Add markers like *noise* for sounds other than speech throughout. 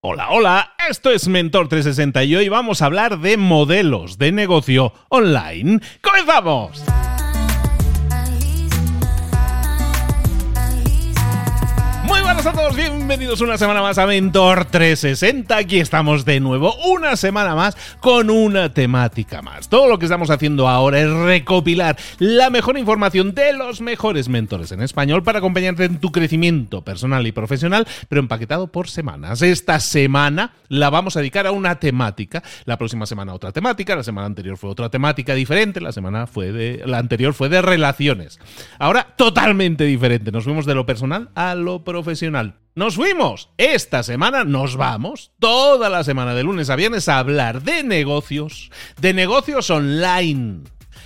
Hola, hola, esto es Mentor 360 y hoy vamos a hablar de modelos de negocio online. ¡Comenzamos! Buenas a todos, bienvenidos una semana más a Mentor 360. Aquí estamos de nuevo, una semana más con una temática más. Todo lo que estamos haciendo ahora es recopilar la mejor información de los mejores mentores en español para acompañarte en tu crecimiento personal y profesional, pero empaquetado por semanas. Esta semana la vamos a dedicar a una temática, la próxima semana otra temática, la semana anterior fue otra temática diferente, la semana fue de la anterior fue de relaciones. Ahora totalmente diferente, nos fuimos de lo personal a lo profesional nos fuimos. Esta semana nos vamos. Toda la semana de lunes a viernes a hablar de negocios, de negocios online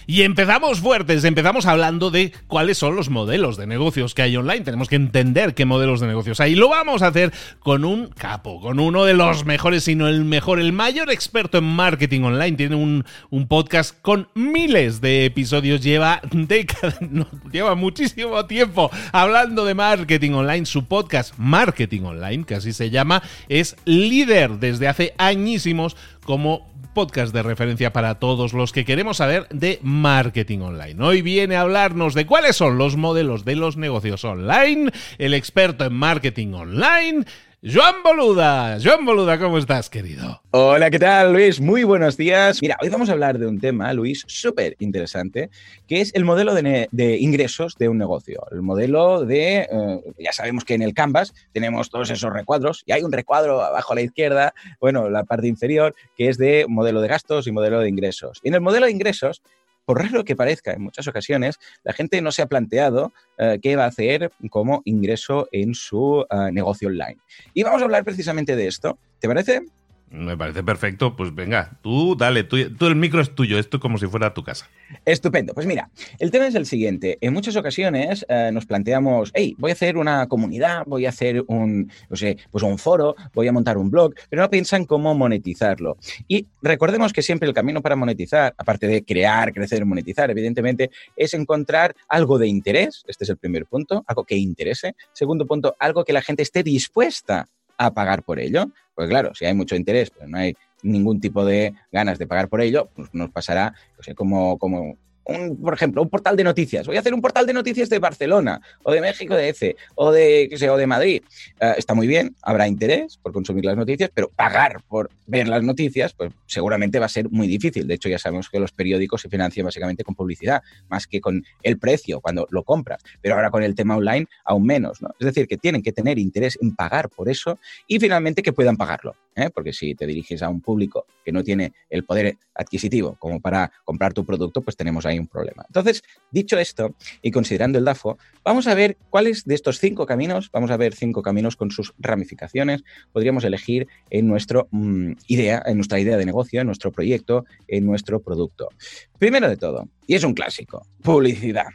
y empezamos fuertes, empezamos hablando de cuáles son los modelos de negocios que hay online. Tenemos que entender qué modelos de negocios hay. Y lo vamos a hacer con un capo, con uno de los mejores, sino el mejor, el mayor experto en marketing online. Tiene un, podcast con miles de episodios, lleva décadas, *laughs* lleva muchísimo tiempo hablando de marketing online. Su podcast Marketing Online, que así se llama, es líder desde hace añísimos como podcast de referencia para todos los que queremos saber de marketing online. Hoy viene a hablarnos de cuáles son los modelos de los negocios online, el experto en marketing online Joan Boluda. Joan Boluda, ¿cómo estás, querido? Hola, ¿qué tal, Luis? Muy buenos días. Mira, hoy vamos a hablar de un tema, Luis, súper interesante, que es el modelo de, ingresos de un negocio. El modelo de, eh, ya sabemos que en el Canvas tenemos todos esos recuadros y hay un recuadro abajo a la izquierda, bueno, la parte inferior, que es de modelo de gastos y modelo de ingresos. Y en el modelo de ingresos por raro que parezca, en muchas ocasiones la gente no se ha planteado eh, qué va a hacer como ingreso en su eh, negocio online. Y vamos a hablar precisamente de esto. ¿Te parece? Me parece perfecto. Pues venga, tú dale, tú, el micro es tuyo, esto como si fuera tu casa. Estupendo. Pues mira, el tema es el siguiente. En muchas ocasiones eh, nos planteamos, hey, voy a hacer una comunidad, voy a hacer un, no sé, pues un foro, voy a montar un blog, pero no piensan cómo monetizarlo. Y recordemos que siempre el camino para monetizar, aparte de crear, crecer, monetizar, evidentemente, es encontrar algo de interés. Este es el primer punto, algo que interese. Segundo punto, algo que la gente esté dispuesta a pagar por ello. Pues claro, si hay mucho interés, pero no hay ningún tipo de ganas de pagar por ello, pues nos pasará, no sé, como, como un, por ejemplo, un portal de noticias. Voy a hacer un portal de noticias de Barcelona o de México de EFE o de, qué sé, o de Madrid. Eh, está muy bien, habrá interés por consumir las noticias, pero pagar por ver las noticias, pues seguramente va a ser muy difícil. De hecho, ya sabemos que los periódicos se financian básicamente con publicidad, más que con el precio cuando lo compras. Pero ahora con el tema online, aún menos. ¿no? Es decir, que tienen que tener interés en pagar por eso y finalmente que puedan pagarlo. ¿Eh? Porque si te diriges a un público que no tiene el poder adquisitivo como para comprar tu producto, pues tenemos ahí un problema. Entonces, dicho esto y considerando el DAFO, vamos a ver cuáles de estos cinco caminos, vamos a ver cinco caminos con sus ramificaciones, podríamos elegir en, nuestro, mm, idea, en nuestra idea de negocio, en nuestro proyecto, en nuestro producto. Primero de todo, y es un clásico, publicidad.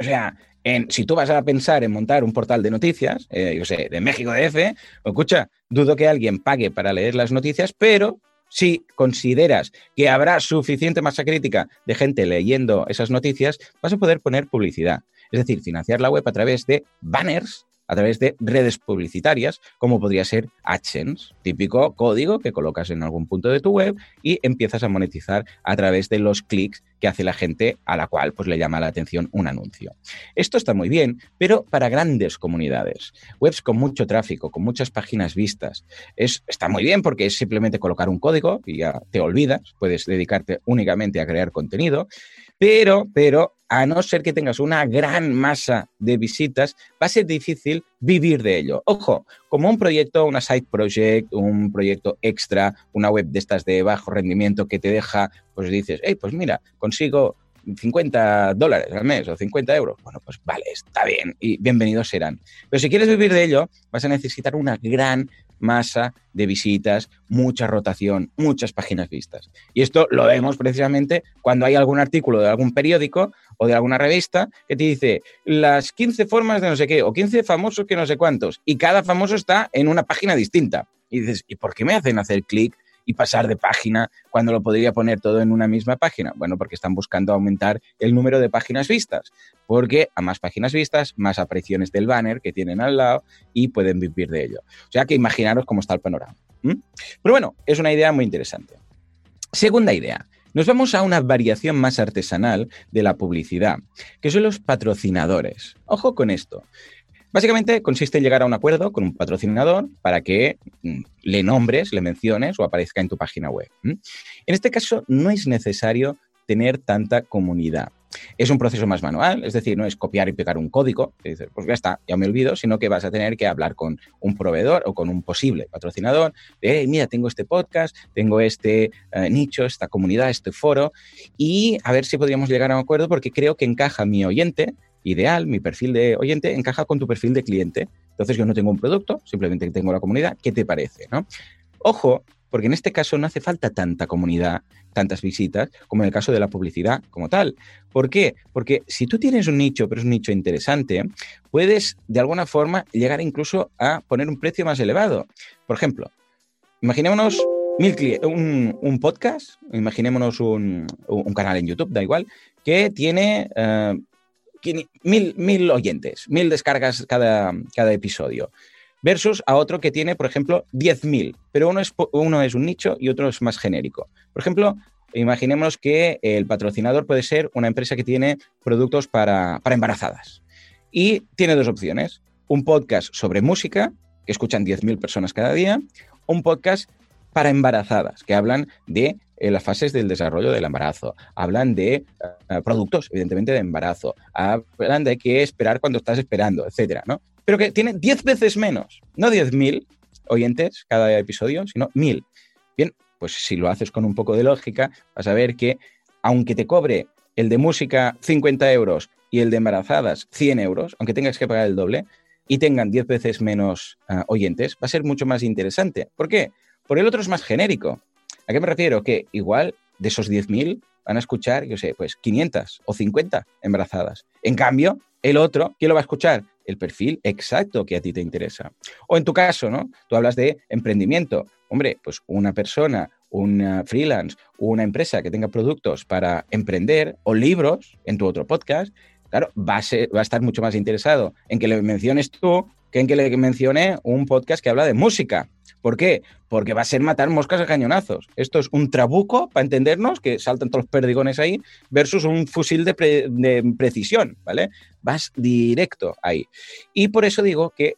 O sea, en, si tú vas a pensar en montar un portal de noticias, eh, yo sé, de México de F, escucha, dudo que alguien pague para leer las noticias, pero si consideras que habrá suficiente masa crítica de gente leyendo esas noticias, vas a poder poner publicidad. Es decir, financiar la web a través de banners a través de redes publicitarias, como podría ser AdSense, típico código que colocas en algún punto de tu web y empiezas a monetizar a través de los clics que hace la gente a la cual pues, le llama la atención un anuncio. Esto está muy bien, pero para grandes comunidades, webs con mucho tráfico, con muchas páginas vistas, es, está muy bien porque es simplemente colocar un código y ya te olvidas, puedes dedicarte únicamente a crear contenido, pero, pero a no ser que tengas una gran masa de visitas, va a ser difícil vivir de ello. Ojo, como un proyecto, una side project, un proyecto extra, una web de estas de bajo rendimiento que te deja, pues dices, hey, pues mira, consigo 50 dólares al mes o 50 euros. Bueno, pues vale, está bien y bienvenidos serán. Pero si quieres vivir de ello, vas a necesitar una gran masa de visitas, mucha rotación, muchas páginas vistas. Y esto lo vemos precisamente cuando hay algún artículo de algún periódico o de alguna revista que te dice las 15 formas de no sé qué o 15 famosos que no sé cuántos y cada famoso está en una página distinta. Y dices, ¿y por qué me hacen hacer clic y pasar de página cuando lo podría poner todo en una misma página? Bueno, porque están buscando aumentar el número de páginas vistas, porque a más páginas vistas, más apariciones del banner que tienen al lado y pueden vivir de ello. O sea que imaginaros cómo está el panorama. Pero bueno, es una idea muy interesante. Segunda idea. Nos vamos a una variación más artesanal de la publicidad, que son los patrocinadores. Ojo con esto. Básicamente consiste en llegar a un acuerdo con un patrocinador para que mm, le nombres, le menciones o aparezca en tu página web. En este caso no es necesario tener tanta comunidad. Es un proceso más manual, es decir, no es copiar y pegar un código, y dices, pues ya está, ya me olvido, sino que vas a tener que hablar con un proveedor o con un posible patrocinador de, mira, tengo este podcast, tengo este eh, nicho, esta comunidad, este foro, y a ver si podríamos llegar a un acuerdo porque creo que encaja mi oyente ideal, mi perfil de oyente, encaja con tu perfil de cliente. Entonces yo no tengo un producto, simplemente tengo la comunidad, ¿qué te parece? ¿no? Ojo, porque en este caso no hace falta tanta comunidad, tantas visitas, como en el caso de la publicidad como tal. ¿Por qué? Porque si tú tienes un nicho, pero es un nicho interesante, puedes de alguna forma llegar incluso a poner un precio más elevado. Por ejemplo, imaginémonos un, podcast, imaginémonos un, canal en YouTube, da igual, que tiene eh, mil, oyentes, mil descargas cada, cada episodio versus a otro que tiene, por ejemplo, 10.000, pero uno es, uno es un nicho y otro es más genérico. Por ejemplo, imaginemos que el patrocinador puede ser una empresa que tiene productos para, embarazadas y tiene dos opciones. Un podcast sobre música, que escuchan 10.000 personas cada día, un podcast para embarazadas, que hablan de eh, las fases del desarrollo del embarazo, hablan de eh, productos, evidentemente, de embarazo, hablan de qué esperar cuando estás esperando, etcétera, ¿no? pero que tiene 10 veces menos, no 10.000 oyentes cada episodio, sino 1.000. Bien, pues si lo haces con un poco de lógica, vas a ver que aunque te cobre el de música 50 euros y el de embarazadas 100 euros, aunque tengas que pagar el doble, y tengan 10 veces menos ah, oyentes, va a ser mucho más interesante. ¿Por qué? Porque el otro es más genérico. ¿A qué me refiero? Que igual de esos 10.000 van a escuchar, yo sé, pues 500 o 50 embarazadas. En cambio, el otro, ¿quién lo va a escuchar? el perfil exacto que a ti te interesa. O en tu caso, ¿no? Tú hablas de emprendimiento. Hombre, pues una persona, un freelance, una empresa que tenga productos para emprender o libros en tu otro podcast, claro, va a, va a estar mucho más interesado en que le menciones tú que en que le mencione un podcast que habla de música. ¿Por qué? Porque va a ser matar moscas a cañonazos. Esto es un trabuco, para entendernos, que saltan todos los perdigones ahí, versus un fusil de, precisión, ¿vale? Vas directo ahí. Y por eso digo que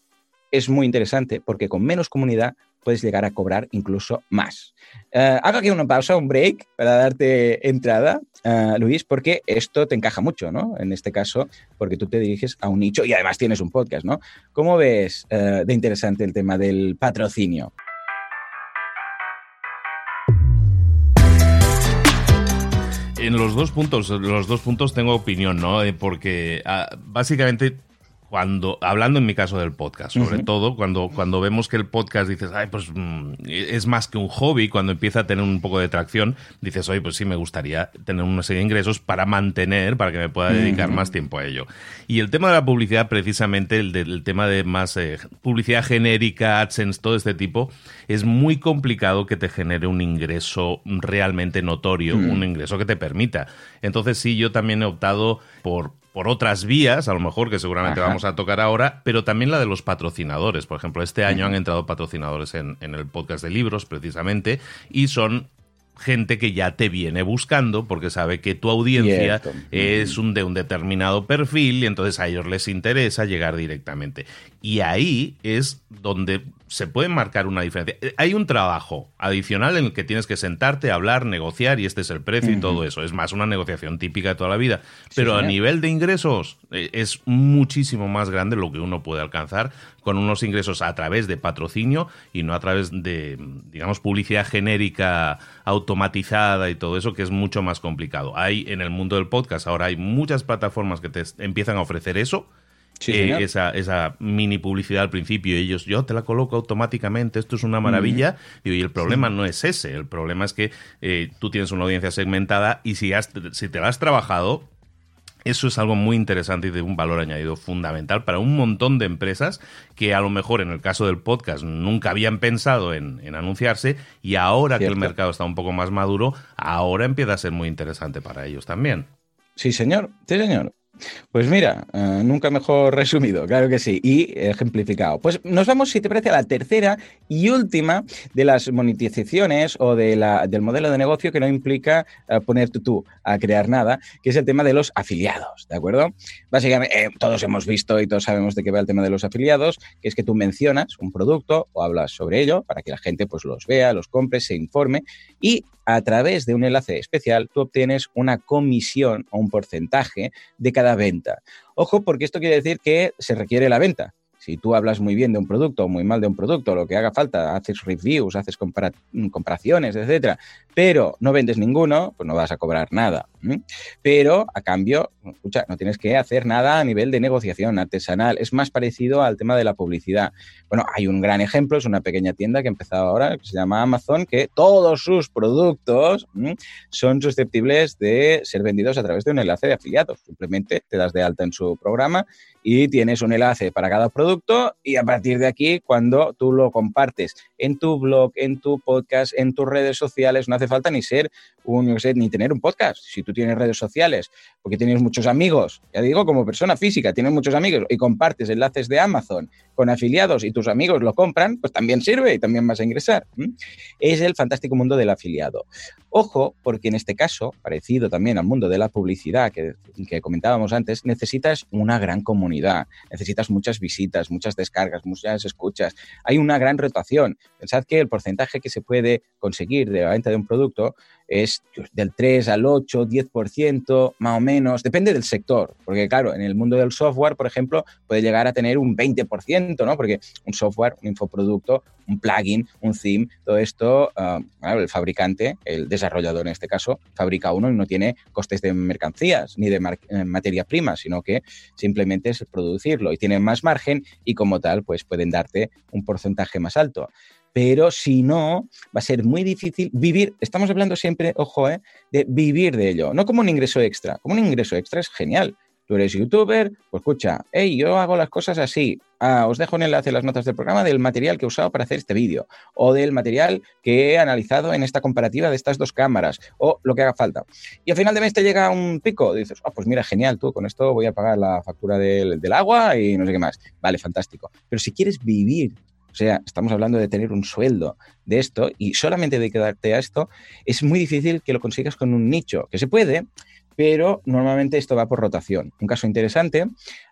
es muy interesante, porque con menos comunidad puedes llegar a cobrar incluso más. Uh, hago aquí una pausa, un break, para darte entrada, uh, Luis, porque esto te encaja mucho, ¿no? En este caso, porque tú te diriges a un nicho y además tienes un podcast, ¿no? ¿Cómo ves uh, de interesante el tema del patrocinio? En los dos puntos, los dos puntos tengo opinión, ¿no? Eh, porque ah, básicamente cuando, hablando en mi caso del podcast, sobre todo, cuando, cuando vemos que el podcast dices, ay, pues mm, es más que un hobby, cuando empieza a tener un poco de tracción, dices, oye, pues sí, me gustaría tener una serie de ingresos para mantener, para que me pueda dedicar más tiempo a ello. Y el tema de la publicidad, precisamente, el, del tema de más eh, publicidad genérica, AdSense, todo este tipo, es muy complicado que te genere un ingreso realmente notorio, un ingreso que te permita. Entonces, sí, yo también he optado por por otras vías, a lo mejor que seguramente vamos a tocar ahora, pero también la de los patrocinadores. Por ejemplo, este año han entrado patrocinadores en, en, el podcast de libros, precisamente, y son gente que ya te viene buscando porque sabe que tu audiencia es un de un determinado perfil y entonces a ellos les interesa llegar directamente. Y ahí es donde se puede marcar una diferencia. Eh, hay un trabajo adicional en el que tienes que sentarte, hablar, negociar y este es el precio y todo eso. Es más una negociación típica de toda la vida. Pero a nivel de ingresos eh, es muchísimo más grande lo que uno puede alcanzar con unos ingresos a través de patrocinio y no a través de, digamos, publicidad genérica automatizada y todo eso, que es mucho más complicado. Hay en el mundo del podcast, ahora hay muchas plataformas que te empiezan a ofrecer eso eh, esa, esa, mini publicidad al principio. Ellos, yo te la coloco automáticamente, esto es una maravilla. y el problema no es ese, el problema es que eh, tú tienes una audiencia segmentada y si, si te la has trabajado, eso es algo muy interesante y de un valor añadido fundamental para un montón de empresas que a lo mejor en el caso del podcast nunca habían pensado en, anunciarse y ahora que el mercado está un poco más maduro, ahora empieza a ser muy interesante para ellos también. Sí, señor. Sí, señor. Pues mira, eh, nunca mejor *laughs* resumido, claro que sí, y ejemplificado. Pues nos vamos, si te parece, a la tercera y última de las monetizaciones o del modelo de negocio que no implica uh, ponerte tú a crear nada, que es el tema de los afiliados, ¿de acuerdo? Básicamente, eh, todos hemos visto y todos sabemos de qué va el tema de los afiliados, que es que tú mencionas un producto o hablas sobre ello para que la gente pues los vea, los compre, se informe y a través de un enlace especial tú obtienes una comisión o un porcentaje de cada venta. Ojo, porque esto quiere decir que se requiere la venta. Si tú hablas muy bien de un producto o muy mal de un producto, lo que haga falta, haces reviews, haces compara comparaciones, etcétera, pero no vendes ninguno, pues no vas a cobrar nada. Pero a cambio, escucha, no tienes que hacer nada a nivel de negociación artesanal. Es más parecido al tema de la publicidad. Bueno, hay un gran ejemplo, es una pequeña tienda que ha empezado ahora, que se llama Amazon, que todos sus productos son susceptibles de ser vendidos a través de un enlace de afiliados. Simplemente te das de alta en su programa y tienes un enlace para cada producto y a partir de aquí, cuando tú lo compartes en tu blog, en tu podcast, en tus redes sociales, no hace falta ni ser un, no ni tener un podcast. Si tú tienes redes sociales, porque tienes muchos amigos, ya digo, como persona física, tienes muchos amigos y compartes enlaces de Amazon con afiliados y tus amigos lo compran, pues también sirve y también vas a ingresar. Es el fantástico mundo del afiliado. Ojo, porque en este caso, parecido también al mundo de la publicidad que, que comentábamos antes, necesitas una gran comunidad, necesitas muchas visitas, muchas descargas, muchas escuchas. Hay una gran rotación. Pensad que el porcentaje que se puede conseguir de la venta de un producto es del 3 al 8, 10%, más o menos, depende del sector, porque claro, en el mundo del software, por ejemplo, puede llegar a tener un 20%, ¿no? Porque un software, un infoproducto, un plugin, un theme, todo esto, bueno, el fabricante, el desarrollador en este caso, fabrica uno y no tiene costes de mercancías ni de eh, materia prima, sino que simplemente es producirlo y tiene más margen y como tal, pues pueden darte un porcentaje más alto pero si no, va a ser muy difícil vivir, estamos hablando siempre, ojo, ¿eh? de vivir de ello, no como un ingreso extra, como un ingreso extra es genial. Tú eres youtuber, pues escucha, hey, yo hago las cosas así. Ah, os dejo un enlace en las notas del programa del material que he usado para hacer este vídeo, o del material que he analizado en esta comparativa de estas dos cámaras, o lo que haga falta. Y al final de mes te llega un pico, dices, oh, pues mira, genial, tú con esto voy a pagar la factura del, del agua y no sé qué más. Vale, fantástico. Pero si quieres vivir o sea, estamos hablando de tener un sueldo de esto y solamente de quedarte a esto, es muy difícil que lo consigas con un nicho, que se puede, pero normalmente esto va por rotación. Un caso interesante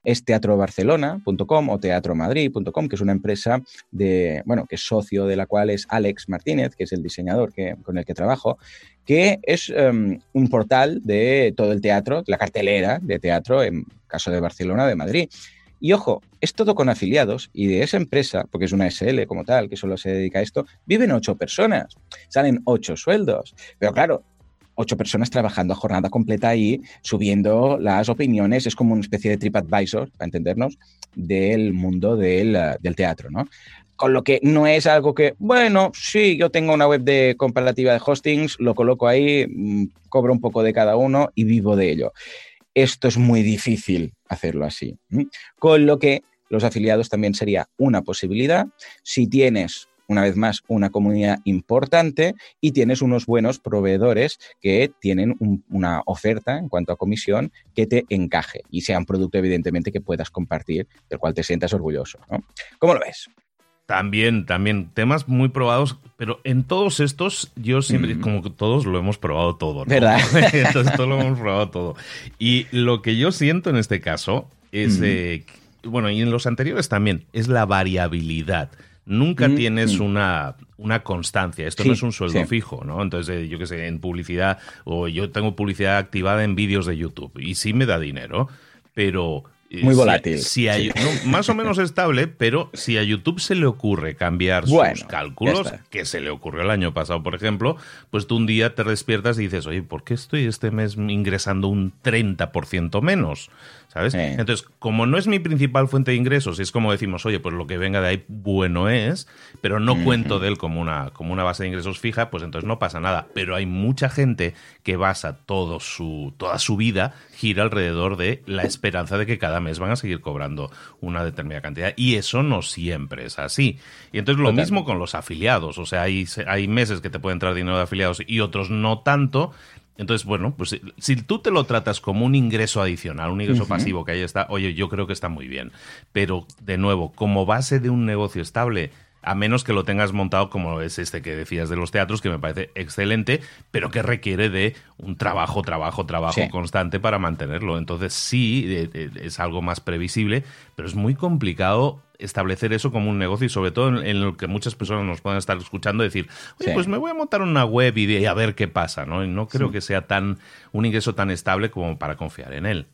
es teatrobarcelona.com o teatromadrid.com, que es una empresa de, bueno, que es socio de la cual es Alex Martínez, que es el diseñador que, con el que trabajo, que es um, un portal de todo el teatro, la cartelera de teatro, en caso de Barcelona, de Madrid. Y ojo, es todo con afiliados y de esa empresa, porque es una SL como tal, que solo se dedica a esto, viven ocho personas, salen ocho sueldos. Pero claro, ocho personas trabajando a jornada completa ahí, subiendo las opiniones, es como una especie de TripAdvisor, para entendernos, del mundo del, del teatro, ¿no? Con lo que no es algo que, bueno, sí, yo tengo una web de comparativa de hostings, lo coloco ahí, mm, cobro un poco de cada uno y vivo de ello esto es muy difícil hacerlo así. Con lo que los afiliados también sería una posibilidad si tienes una vez más, una comunidad importante y tienes unos buenos proveedores que tienen una oferta en cuanto a comisión que te encaje y sea un producto, evidentemente, que puedas compartir, del cual te sientas orgulloso. ¿Cómo lo ves? También, también, temas muy probados, pero en todos estos, yo siempre, como que todos lo hemos probado todo, ¿Verdad? *laughs* Entonces, todos lo hemos probado todo. Y lo que yo siento en este caso es, bueno, y en los anteriores también, es la variabilidad. Nunca tienes una, una constancia. Esto no es un sueldo fijo, ¿no? Entonces, eh, yo qué sé, en publicidad, o yo tengo publicidad activada en vídeos de YouTube, y sí me da dinero, pero muy volátil. Si, más o menos estable, pero si a YouTube se le ocurre cambiar sus cálculos, que se le ocurrió el año pasado, por ejemplo, pues tú un día te despiertas y dices, oye, ¿por qué estoy este mes ingresando un 30% menos? ¿Sabes? Entonces, como no es mi principal fuente de ingresos, es como decimos, oye, pues lo que venga de ahí bueno es, pero no cuento de él como una, como una base de ingresos fija, pues entonces no pasa nada. Pero hay mucha gente que basa todo su, toda su vida, gira alrededor de la esperanza de que cada mes van a seguir cobrando una determinada cantidad. Y eso no siempre es así. Y entonces lo mismo con los afiliados. O sea, hay, hay meses que te puede entrar dinero de afiliados y otros no tanto Entonces, bueno, pues si, tú te lo tratas como un ingreso adicional, un ingreso pasivo que ahí está, oye, yo creo que está muy bien. Pero, de nuevo, como base de un negocio estable, a menos que lo tengas montado como es este que decías de los teatros, que me parece excelente, pero que requiere de un trabajo, trabajo, trabajo constante para mantenerlo. Entonces sí, es algo más previsible, pero es muy complicado establecer eso como un negocio y sobre todo en, lo que muchas personas nos puedan estar escuchando decir, oye, pues me voy a montar una web y, a ver qué pasa, ¿no? Y no creo que sea tan un ingreso tan estable como para confiar en él.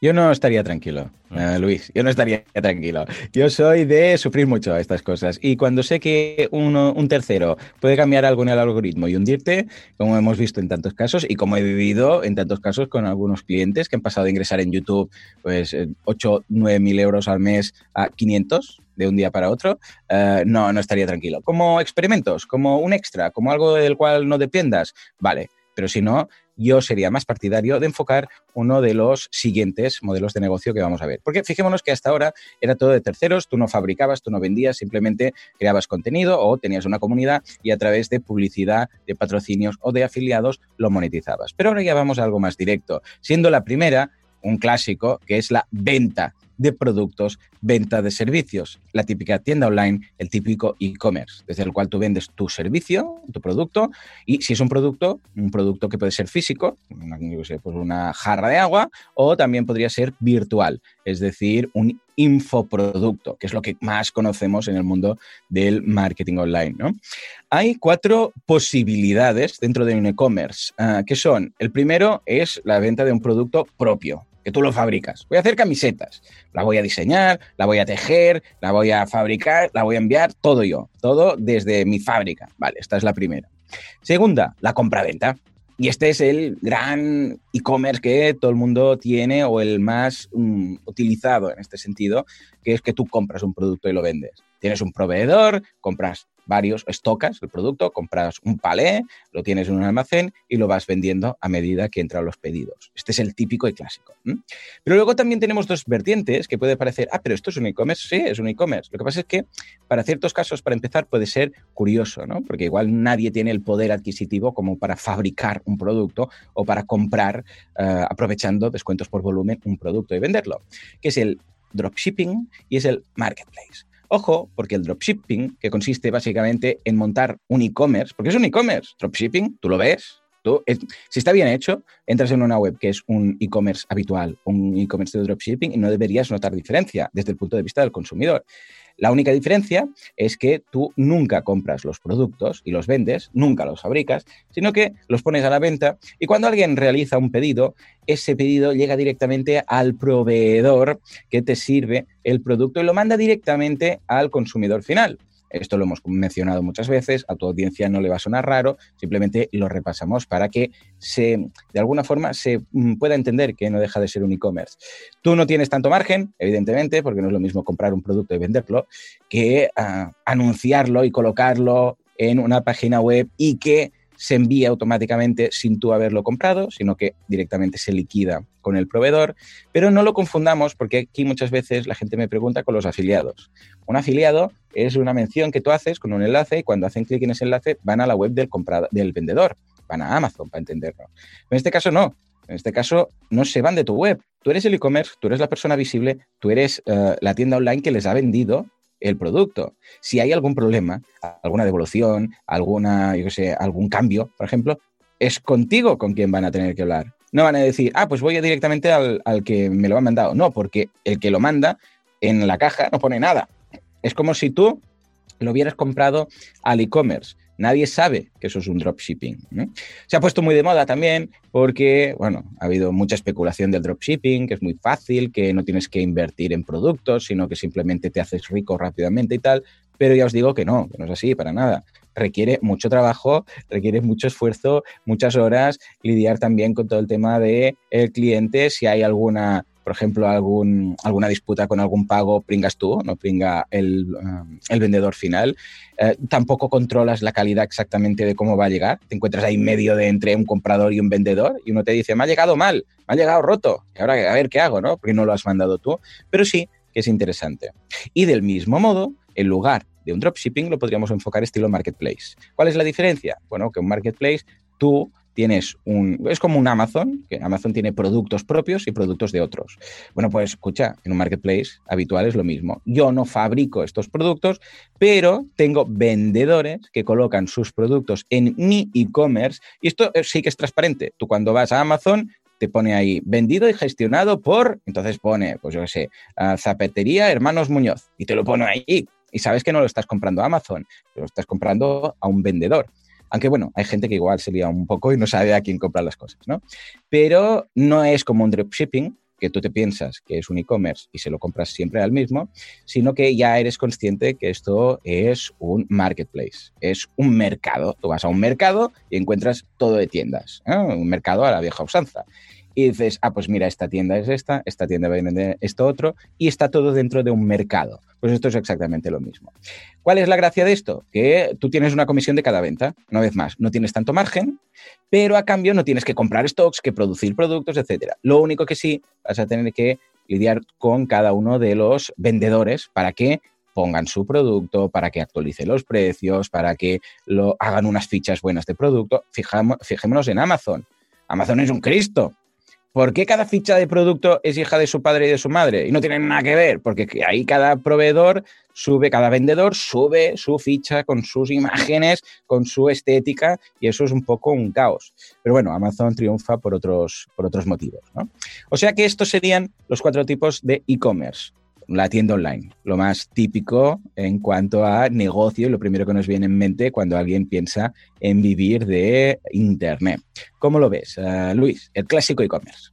Yo no estaría tranquilo, eh, Luis, yo no estaría tranquilo. Yo soy de sufrir mucho estas cosas y cuando sé que uno, un tercero puede cambiar algo en el algoritmo y hundirte, como hemos visto en tantos casos y como he vivido en tantos casos con algunos clientes que han pasado de ingresar en YouTube pues 8, 9 mil euros al mes a 500 de un día para otro, eh, no, no estaría tranquilo. Como experimentos, como un extra, como algo del cual no dependas, vale, pero si no, yo sería más partidario de enfocar uno de los siguientes modelos de negocio que vamos a ver. Porque fijémonos que hasta ahora era todo de terceros, tú no fabricabas, tú no vendías, simplemente creabas contenido o tenías una comunidad y a través de publicidad, de patrocinios o de afiliados lo monetizabas. Pero ahora ya vamos a algo más directo, siendo la primera un clásico que es la venta de productos, venta de servicios. La típica tienda online, el típico e-commerce, desde el cual tú vendes tu servicio, tu producto, y si es un producto, un producto que puede ser físico, una, pues una jarra de agua, o también podría ser virtual, es decir, un infoproducto, que es lo que más conocemos en el mundo del marketing online. ¿no? Hay cuatro posibilidades dentro de un e-commerce, uh, que son, el primero es la venta de un producto propio, que tú lo fabricas. Voy a hacer camisetas, la voy a diseñar, la voy a tejer, la voy a fabricar, la voy a enviar, todo yo, todo desde mi fábrica. Vale, esta es la primera. Segunda, la compra-venta. Y este es el gran e-commerce que todo el mundo tiene o el más mm, utilizado en este sentido, que es que tú compras un producto y lo vendes. Tienes un proveedor, compras varios, estocas el producto, compras un palé, lo tienes en un almacén y lo vas vendiendo a medida que entran los pedidos. Este es el típico y clásico. Pero luego también tenemos dos vertientes que puede parecer, ah, pero esto es un e-commerce. Sí, es un e-commerce. Lo que pasa es que para ciertos casos, para empezar, puede ser curioso, ¿no? Porque igual nadie tiene el poder adquisitivo como para fabricar un producto o para comprar, eh, aprovechando descuentos por volumen, un producto y venderlo, que es el dropshipping y es el marketplace. Ojo, porque el dropshipping, que consiste básicamente en montar un e-commerce, porque es un e-commerce, dropshipping, tú lo ves, si está bien hecho, entras en una web que es un e-commerce habitual, un e-commerce de dropshipping, y no deberías notar diferencia desde el punto de vista del consumidor. La única diferencia es que tú nunca compras los productos y los vendes, nunca los fabricas, sino que los pones a la venta y cuando alguien realiza un pedido, ese pedido llega directamente al proveedor que te sirve el producto y lo manda directamente al consumidor final. Esto lo hemos mencionado muchas veces, a tu audiencia no le va a sonar raro, simplemente lo repasamos para que se, de alguna forma se mm, pueda entender que no deja de ser un e-commerce. Tú no tienes tanto margen, evidentemente, porque no es lo mismo comprar un producto y venderlo, que ah, anunciarlo y colocarlo en una página web y que se envía automáticamente sin tú haberlo comprado, sino que directamente se liquida con el proveedor. Pero no lo confundamos porque aquí muchas veces la gente me pregunta con los afiliados. Un afiliado es una mención que tú haces con un enlace y cuando hacen clic en ese enlace van a la web del, del vendedor, van a Amazon para entenderlo. En este caso no. En este caso, no se van de tu web. Tú eres el e-commerce, tú eres la persona visible, tú eres eh, la tienda online que les ha vendido el producto. Si hay algún problema, alguna devolución, alguna, yo sé, algún cambio, por ejemplo, es contigo con quien van a tener que hablar. No van a decir, ah, pues voy directamente al, al que me lo ha mandado. No, porque el que lo manda en la caja no pone nada. Es como si tú lo hubieras comprado al e-commerce. Nadie sabe que eso es un dropshipping. Se ha puesto muy de moda también porque, bueno, ha habido mucha especulación del dropshipping, que es muy fácil, que no tienes que invertir en productos, sino que simplemente te haces rico rápidamente y tal. Pero ya os digo que no, que no es así para nada. Requiere mucho trabajo, *laughs* requiere mucho esfuerzo, muchas horas, lidiar también con todo el tema de el cliente, si hay alguna por ejemplo, alguna disputa con algún pago, pringas tú, no pringa el, um, vendedor final. Eh, tampoco controlas la calidad exactamente de cómo va a llegar. Te encuentras ahí medio de entre un comprador y un vendedor y uno te dice, me ha llegado mal, me ha llegado roto, y ahora a ver qué hago, ¿no? Porque no lo has mandado tú. Pero sí que es interesante. Y del mismo modo, en lugar de un dropshipping, lo podríamos enfocar estilo marketplace. ¿Cuál es la diferencia? Bueno, que un marketplace tú tienes un. Es como un Amazon, que Amazon tiene productos propios y productos de otros. Bueno, pues escucha, en un marketplace habitual es lo mismo. Yo no fabrico estos productos, pero tengo vendedores que colocan sus productos en mi e-commerce y esto eh, sí que es transparente. Tú cuando vas a Amazon te pone ahí vendido y gestionado por, entonces pone, pues yo qué sé, Zapatería Hermanos Muñoz y te lo pone ahí. Y sabes que no lo estás comprando a Amazon, lo estás comprando a un vendedor. Aunque bueno, hay gente que igual se lía un poco y no sabe a quién comprar las cosas, ¿no? Pero no es como un dropshipping, que tú te piensas que es un e-commerce y se lo compras siempre al mismo, sino que ya eres consciente que esto es un marketplace, es un mercado. Tú vas a un mercado y encuentras todo de tiendas, un mercado a la vieja usanza y dices, ah, pues mira, esta tienda es esta, esta tienda viene de esto otro, y está todo dentro de un mercado. Pues esto es exactamente lo mismo. ¿Cuál es la gracia de esto? Que tú tienes una comisión de cada venta, una vez más, no tienes tanto margen, pero a cambio no tienes que comprar stocks, que producir productos, etc. Lo único que sí vas a tener que lidiar con cada uno de los vendedores para que pongan su producto, para que actualice los precios, para que lo hagan unas fichas buenas de producto. fijémonos en Amazon. Amazon es un Cristo. ¿Por qué cada ficha de producto es hija de su padre y de su madre? Y no tienen nada que ver, porque ahí cada proveedor sube, cada vendedor sube su ficha con sus imágenes, con su estética, y eso es un poco un caos. Pero bueno, Amazon triunfa por otros, por otros motivos. O sea que estos serían los cuatro tipos de e-commerce la tienda online, lo más típico en cuanto a negocio, lo primero que nos viene en mente cuando alguien piensa en vivir de Internet. ¿Cómo lo ves, uh, Luis? El clásico e-commerce.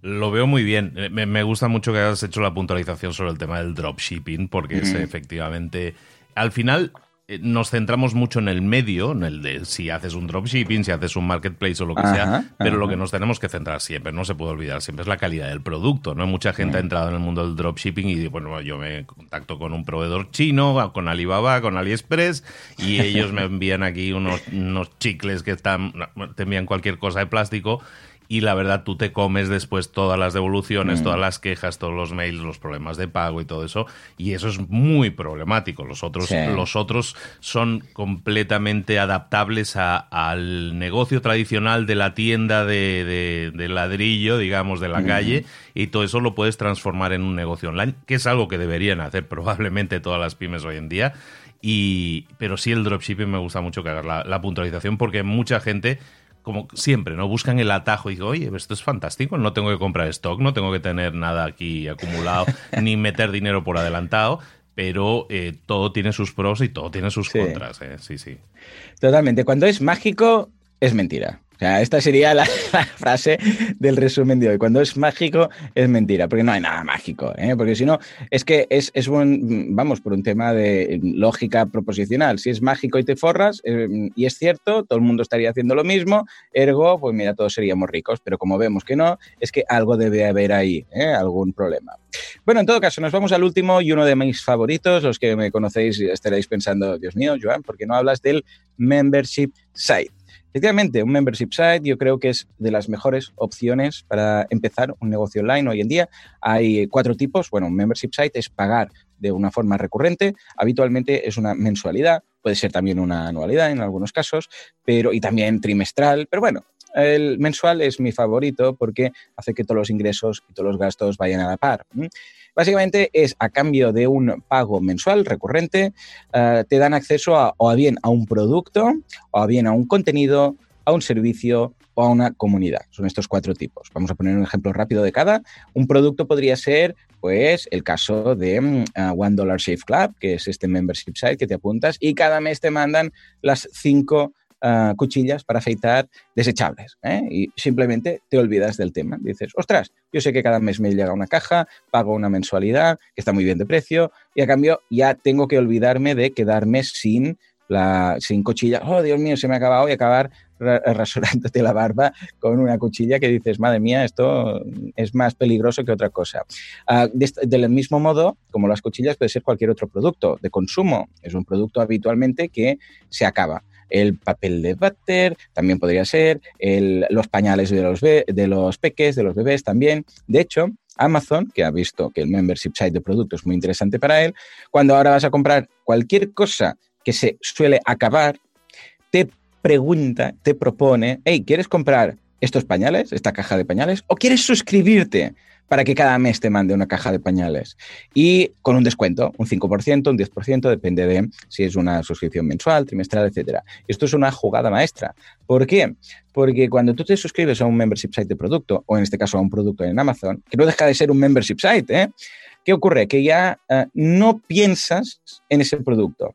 Lo veo muy bien. Eh, me, gusta mucho que hayas hecho la puntualización sobre el tema del dropshipping, porque es efectivamente. Al final, eh, nos centramos mucho en el medio, en el de si haces un dropshipping, si haces un marketplace o lo que sea, pero lo que nos tenemos que centrar siempre, no se puede olvidar, siempre es la calidad del producto. ¿no? Mucha gente ha entrado en el mundo del dropshipping y bueno, yo me contacto con un proveedor chino, con Alibaba, con AliExpress, y ellos me *laughs* envían aquí unos, unos chicles que están, te envían cualquier cosa de plástico y la verdad tú te comes después todas las devoluciones, mm. todas las quejas, todos los mails, los problemas de pago y todo eso, y eso es muy problemático. Los otros, los otros son completamente adaptables al negocio tradicional de la tienda de, ladrillo, digamos, de la mm. calle, y todo eso lo puedes transformar en un negocio online, que es algo que deberían hacer *laughs* probablemente todas las pymes hoy en día. Y, pero sí el dropshipping me gusta mucho que hagas la, la puntualización porque mucha gente como siempre, ¿no? Buscan el atajo y digo, oye, esto es fantástico, no tengo que comprar stock, no tengo que tener nada aquí acumulado, *laughs* ni meter dinero por adelantado, pero eh, todo tiene sus pros y todo tiene sus contras, ¿eh? Sí, sí. Totalmente. Cuando es mágico, es mentira esta sería *laughs* la, frase del resumen de hoy. Cuando es mágico, es mentira, porque no hay nada mágico, ¿eh? porque si no, es que es, es un, vamos, por un tema de lógica proposicional. Si es mágico y te forras, eh, y es cierto, todo el mundo estaría haciendo lo mismo, ergo, pues mira, todos seríamos ricos, pero como vemos que no, es que algo debe haber ahí, ¿eh? algún problema. Bueno, en todo caso, nos vamos al último y uno de mis favoritos, los que me conocéis estaréis pensando, Dios mío, Joan, ¿por qué no hablas del membership site? Efectivamente, un membership site yo creo que es de las mejores opciones para empezar un negocio online hoy en día. Hay cuatro tipos. Bueno, un membership site es pagar de una forma recurrente. Habitualmente es una mensualidad, puede ser también una anualidad en algunos casos, pero y también trimestral. Pero bueno, el mensual es mi favorito porque hace que todos los ingresos y todos los gastos vayan a la par. Básicamente es a cambio de un pago mensual recurrente, eh, te dan acceso a, o bien a un producto, o bien a un contenido, a un servicio o a una comunidad. Son estos cuatro tipos. Vamos a poner un ejemplo rápido de cada. Un producto podría ser, pues, el caso de mm, One Dollar Shave Club, que es este membership site que te apuntas y cada mes te mandan las cinco Ah, cuchillas para afeitar desechables. ¿eh? Y simplemente te olvidas del tema. Dices, ostras, yo sé que cada mes me llega una caja, pago una mensualidad, que está muy bien de precio, y a cambio ya tengo que olvidarme de quedarme sin la, sin cuchilla. Oh, Dios mío, se me ha acabado y acabar rasurándote la barba con una cuchilla que dices, madre mía, esto es más peligroso que otra cosa. Ah, del mismo modo, como las cuchillas, puede ser cualquier otro producto de consumo. Es un producto habitualmente que se acaba el papel de váter, también podría ser, los pañales de los, de los peques, de los bebés también. De hecho, Amazon, que ha visto que el membership site de productos es muy interesante para él, cuando ahora vas a comprar cualquier cosa que se suele acabar, te pregunta, te propone, hey, ¿quieres comprar estos pañales, esta caja de pañales? ¿O quieres suscribirte para que cada mes te mande una caja de pañales? Y con un descuento, un 5%, un 10%, depende de si es una suscripción mensual, trimestral, etc. Esto es una jugada maestra. ¿Por qué? Porque cuando tú te suscribes a un membership site de producto, o en este caso a un producto en Amazon, que no deja de ser un membership site, ¿eh? ¿qué ocurre? Que ya uh, no piensas en ese producto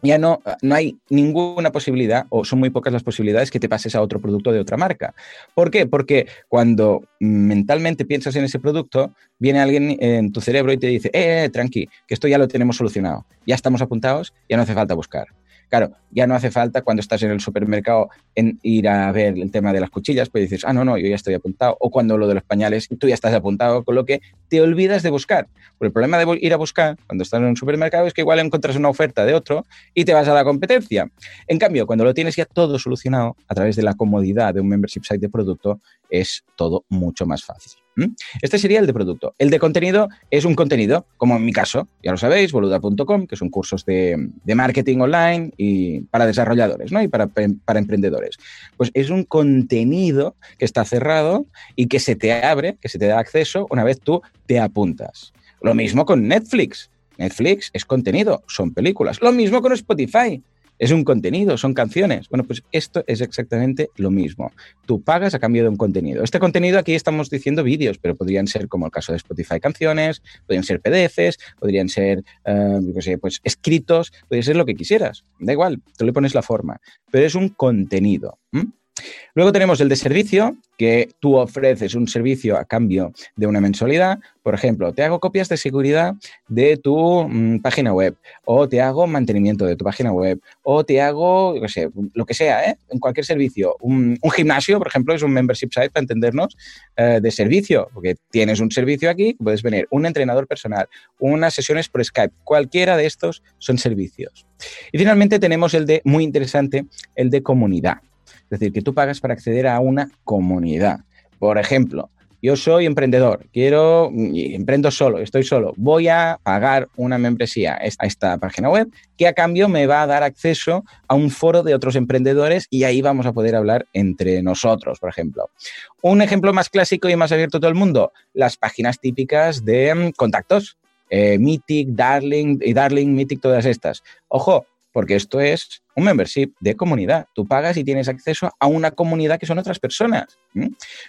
ya no, no hay ninguna posibilidad, o son muy pocas las posibilidades que te pases a otro producto de otra marca. ¿Por qué? Porque cuando mentalmente piensas en ese producto, viene alguien en tu cerebro y te dice, eh, eh, tranqui, que esto ya lo tenemos solucionado, ya estamos apuntados, ya no hace falta buscar. Claro, ya no hace falta cuando estás en el supermercado en ir a ver el tema de las cuchillas, pues dices, ah, no, no, yo ya estoy apuntado. O cuando lo de los pañales, tú ya estás apuntado, con lo que te olvidas de buscar. Pero el problema de ir a buscar cuando estás en un supermercado es que igual encuentras una oferta de otro y te vas a la competencia. En cambio, cuando lo tienes ya todo solucionado a través de la comodidad de un membership site de producto, es todo mucho más fácil. Este sería el de producto. El de contenido es un contenido, como en mi caso, ya lo sabéis, boluda.com, que son cursos de, marketing online y para desarrolladores ¿no? y para, para emprendedores. Pues es un contenido que está cerrado y que se te abre, que se te da acceso una vez tú te apuntas. Lo mismo con Netflix. Netflix es contenido, son películas. Lo mismo con Spotify es un contenido, son canciones. Bueno, pues esto es exactamente lo mismo. Tú pagas a cambio de un contenido. Este contenido aquí estamos diciendo vídeos, pero podrían ser, como el caso de Spotify, canciones, podrían ser PDFs, podrían ser, uh, sé, pues escritos, podría ser lo que quisieras. Da igual, tú le pones la forma, pero es un contenido. Luego tenemos el de servicio, que tú ofreces un servicio a cambio de una mensualidad. Por ejemplo, te hago copias de seguridad de tu mm, página web, o te hago mantenimiento de tu página web, o te hago, sé, lo que sea, ¿eh? en cualquier servicio. Un, gimnasio, por ejemplo, es un membership site para entendernos eh, de servicio, porque tienes un servicio aquí, puedes venir un entrenador personal, unas sesiones por Skype, cualquiera de estos son servicios. Y finalmente tenemos el de, muy interesante, el de comunidad. Es decir, que tú pagas para acceder a una comunidad. Por ejemplo, yo soy emprendedor, quiero, emprendo solo, estoy solo, voy a pagar una membresía a esta página web que a cambio me va a dar acceso a un foro de otros emprendedores y ahí vamos a poder hablar entre nosotros, por ejemplo. Un ejemplo más clásico y más abierto a todo el mundo, las páginas típicas de mm, contactos, eh, Meetic, Darling y Darling, Meetic, todas estas. Ojo, porque esto es un membership de comunidad. Tú pagas y tienes acceso a una comunidad que son otras personas.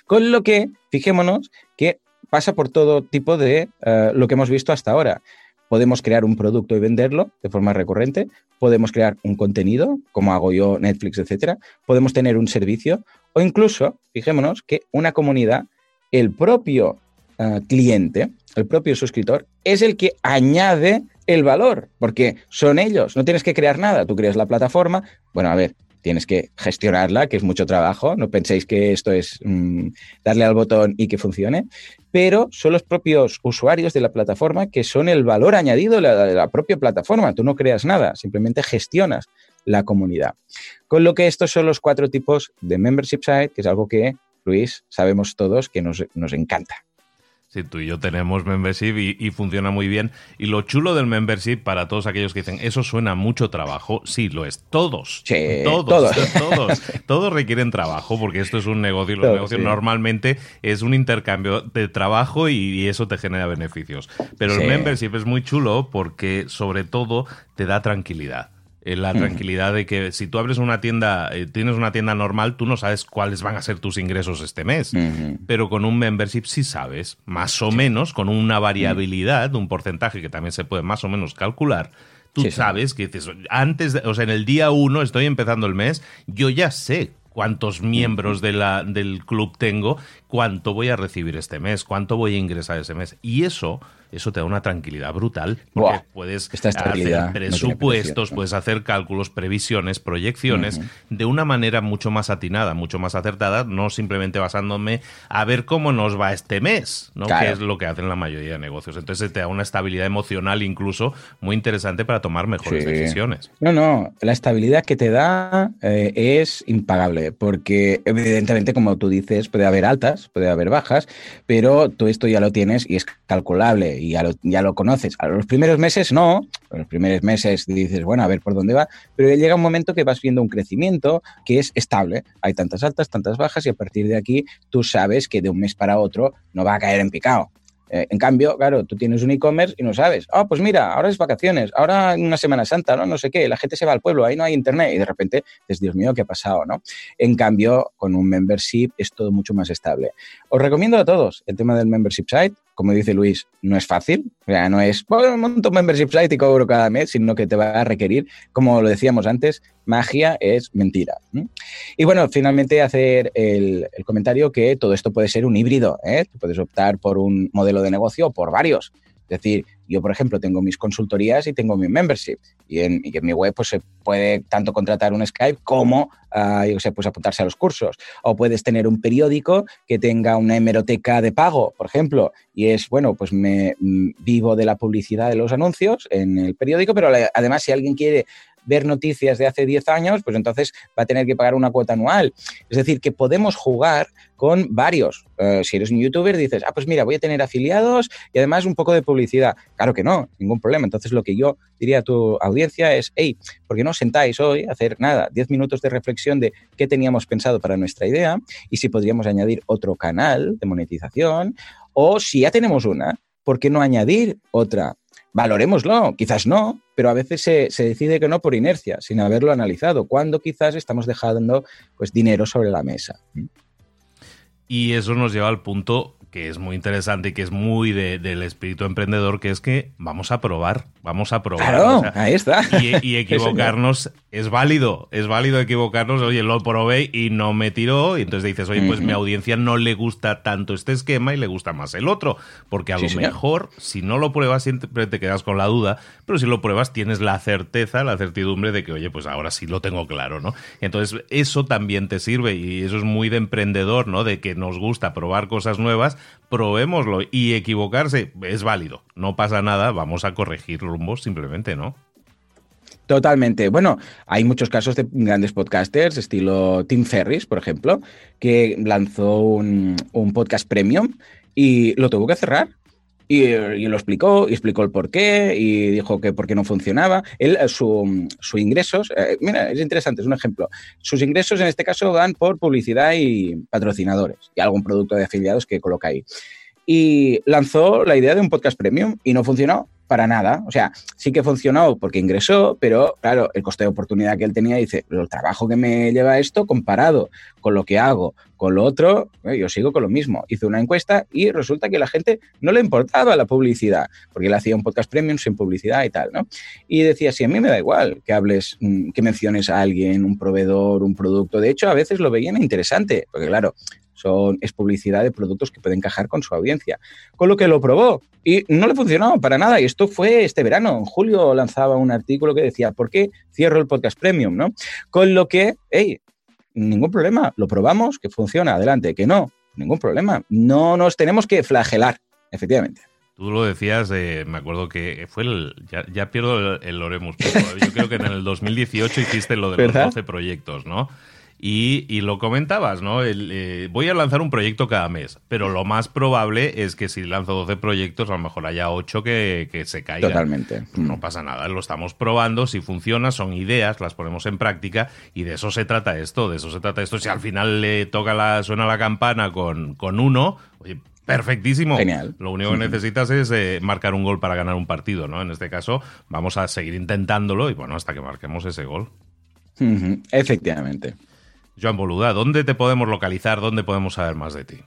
Con lo que, fijémonos que pasa por todo tipo de eh, lo que hemos visto hasta ahora. Podemos crear un producto y venderlo de forma recurrente, podemos crear un contenido, como hago yo, Netflix, etcétera, podemos tener un servicio o incluso, fijémonos que una comunidad, el propio eh, cliente, el propio suscriptor, es el que añade el valor, porque son ellos, no tienes que crear nada, tú creas la plataforma, bueno, a ver, tienes que gestionarla, que es mucho trabajo, no penséis que esto es mm, darle al botón y que funcione, pero son los propios usuarios de la plataforma que son el valor añadido de la, de la propia plataforma, tú no creas nada, simplemente gestionas la comunidad. Con lo que estos son los cuatro tipos de membership site, que es algo que, Luis, sabemos todos que nos, nos encanta. Sí, tú y yo tenemos membership y, funciona muy bien. Y lo chulo del membership, para todos aquellos que dicen, eso suena mucho trabajo, sí, lo es. Todos. Sí, todos, todos. *laughs* Todos, todos requieren trabajo porque esto es un negocio y los negocios normalmente es un intercambio de trabajo y, eso te genera beneficios. Pero el membership es muy chulo porque sobre todo te da tranquilidad. Eh, la tranquilidad de que si tú abres una tienda, eh, tienes una tienda normal, tú no sabes cuáles van a ser tus ingresos este mes. Pero con un membership sí sabes, más o menos, con una variabilidad, un porcentaje que también se puede más o menos calcular. Tú sabes que dices, antes, de, o sea, en el día uno, estoy empezando el mes, yo ya sé cuántos miembros de la, del club tengo, cuánto voy a recibir este mes, cuánto voy a ingresar ese mes. Y eso eso te da una tranquilidad brutal. Porque puedes hacer presupuestos, puedes hacer cálculos, previsiones, proyecciones de una manera mucho más atinada, mucho más acertada, no simplemente basándome a ver cómo nos va este mes, ¿no? Que es lo que hacen la mayoría de negocios. Entonces te da una estabilidad emocional incluso muy interesante para tomar mejores decisiones. No, no, la estabilidad que te da eh, es impagable, porque evidentemente, como tú dices, puede haber altas, puede haber bajas, pero todo esto ya lo tienes y es calculable y ya lo, ya lo conoces. A los primeros meses no, a los primeros meses dices, bueno, a ver por dónde va, pero llega un momento que vas viendo un crecimiento que es estable. Hay tantas altas, tantas bajas y a partir de aquí tú sabes que de un mes para otro no va a caer en picado. Eh, en cambio, claro, tú tienes un e-commerce y no sabes, ah, pues mira, ahora es vacaciones, ahora una Semana Santa, ¿no? No sé qué, la gente se va al pueblo, ahí no hay internet y de repente dices, Dios mío, ¿qué ha pasado, no? En cambio, con un membership es todo mucho más estable. Os recomiendo a todos el tema del membership site, como dice Luis, no es fácil. O sea, no es, bueno, monto un membership site y cobro cada mes, sino que te va a requerir, como lo decíamos antes, magia es mentira. Y bueno, finalmente hacer el, comentario que todo esto puede ser un híbrido. ¿eh? Puedes optar por un modelo de negocio o por varios. Es decir, yo, por ejemplo, tengo mis consultorías y tengo mi membership. Y en, mi web pues, se puede tanto contratar un Skype como, uh, yo sé, pues apuntarse a los cursos. O puedes tener un periódico que tenga una hemeroteca de pago, por ejemplo. Y es, bueno, pues me mm, vivo de la publicidad de los anuncios en el periódico, pero además si alguien quiere ver noticias de hace 10 años, pues entonces va a tener que pagar una cuota anual. Es decir, que podemos jugar con varios. Eh, si eres un youtuber, dices, ah, pues mira, voy a tener afiliados y además un poco de publicidad. Claro que no, ningún problema. Entonces lo que yo diría a tu audiencia es, hey, ¿por qué no sentáis hoy a hacer nada? 10 minutos de reflexión de qué teníamos pensado para nuestra idea y si podríamos añadir otro canal de monetización o si ya tenemos una, ¿por qué no añadir otra? Valorémoslo, quizás no, pero a veces se, se, decide que no por inercia, sin haberlo analizado, cuando quizás estamos dejando pues, dinero sobre la mesa. Y eso nos lleva al punto que es muy interesante y que es muy del espíritu emprendedor, que es que vamos a probar, vamos a probar. Claro, ahí está. Y, *laughs* equivocarnos es válido, es válido equivocarnos. Oye, lo probé y no me tiró, y entonces dices, oye, pues mi audiencia no le gusta tanto este esquema y le gusta más el otro, porque a lo mejor si no lo pruebas siempre te quedas con la duda, pero si lo pruebas tienes la certeza, la certidumbre de que, oye, pues ahora sí lo tengo claro, ¿no? Entonces eso también te sirve y eso es muy de emprendedor, ¿no? De que nos gusta probar cosas nuevas probémoslo y equivocarse es válido, no pasa nada, vamos a corregir rumbos simplemente, ¿no? Totalmente. Bueno, hay muchos casos de grandes podcasters, estilo Tim Ferris, por ejemplo, que lanzó un, un podcast premium y lo tuvo que cerrar y, lo explicó, y explicó el por qué, y dijo que por qué no funcionaba. Él, eh, su, sus ingresos, eh, mira, es interesante, es un ejemplo. Sus ingresos en este caso van por publicidad y patrocinadores, y algún producto de afiliados que coloca ahí. Y lanzó la idea de un podcast premium y no funcionó para nada. O sea, sí que funcionó porque ingresó, pero claro, el coste de oportunidad que él tenía, dice, el trabajo que me lleva esto comparado con lo que hago, con lo otro, eh, yo sigo con lo mismo. Hice una encuesta y resulta que la gente no le importaba la publicidad, porque él hacía un podcast premium sin publicidad y tal, ¿no? Y decía, sí, a mí me da igual que hables, mm, que menciones a alguien, un proveedor, un producto. De hecho, a veces lo veían interesante, porque claro, son, es publicidad de productos que pueden encajar con su audiencia. Con lo que lo probó y no le funcionó para nada. Y esto fue este verano. En julio lanzaba un artículo que decía, ¿por qué cierro el podcast premium? ¿no? Con lo que, hey, ningún problema, lo probamos, que funciona, adelante, que no, ningún problema. No nos tenemos que flagelar, efectivamente. Tú lo decías, me acuerdo que fue el. Ya, pierdo el, Loremus, pero yo creo que en el 2018 hiciste lo de los 12 proyectos, ¿no? Y, lo comentabas, ¿no? Eh, voy a lanzar un proyecto cada mes, pero lo más probable es que si lanzo 12 proyectos, a lo mejor haya 8 que, se caigan. Totalmente. No pasa nada, lo estamos probando, si funciona, son ideas, las ponemos en práctica y de eso se trata esto, de eso se trata esto. Si al final le toca la, suena la campana con, con uno, oye, Perfectísimo. Genial. Lo único que necesitas es eh, marcar un gol para ganar un partido, ¿no? En este caso, vamos a seguir intentándolo y bueno, hasta que marquemos ese gol. Efectivamente. Joan Boluda, ¿dónde te podemos localizar? ¿Dónde podemos saber más de ti?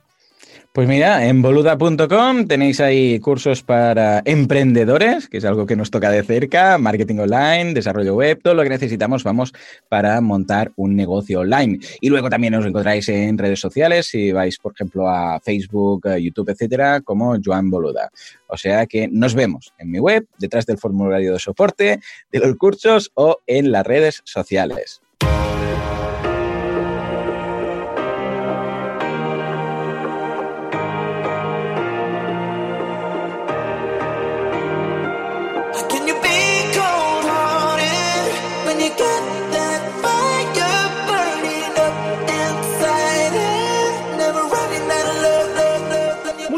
Pues mira, en boluda.com tenéis ahí cursos para emprendedores, que es algo que nos toca de cerca, marketing online, desarrollo web, todo lo que necesitamos, vamos, para montar un negocio online. Y luego también os encontráis en redes sociales, si vais, por ejemplo, a Facebook, YouTube, etcétera, como Joan Boluda. O sea que nos vemos en mi web, detrás del formulario de soporte, de los cursos o en las redes sociales.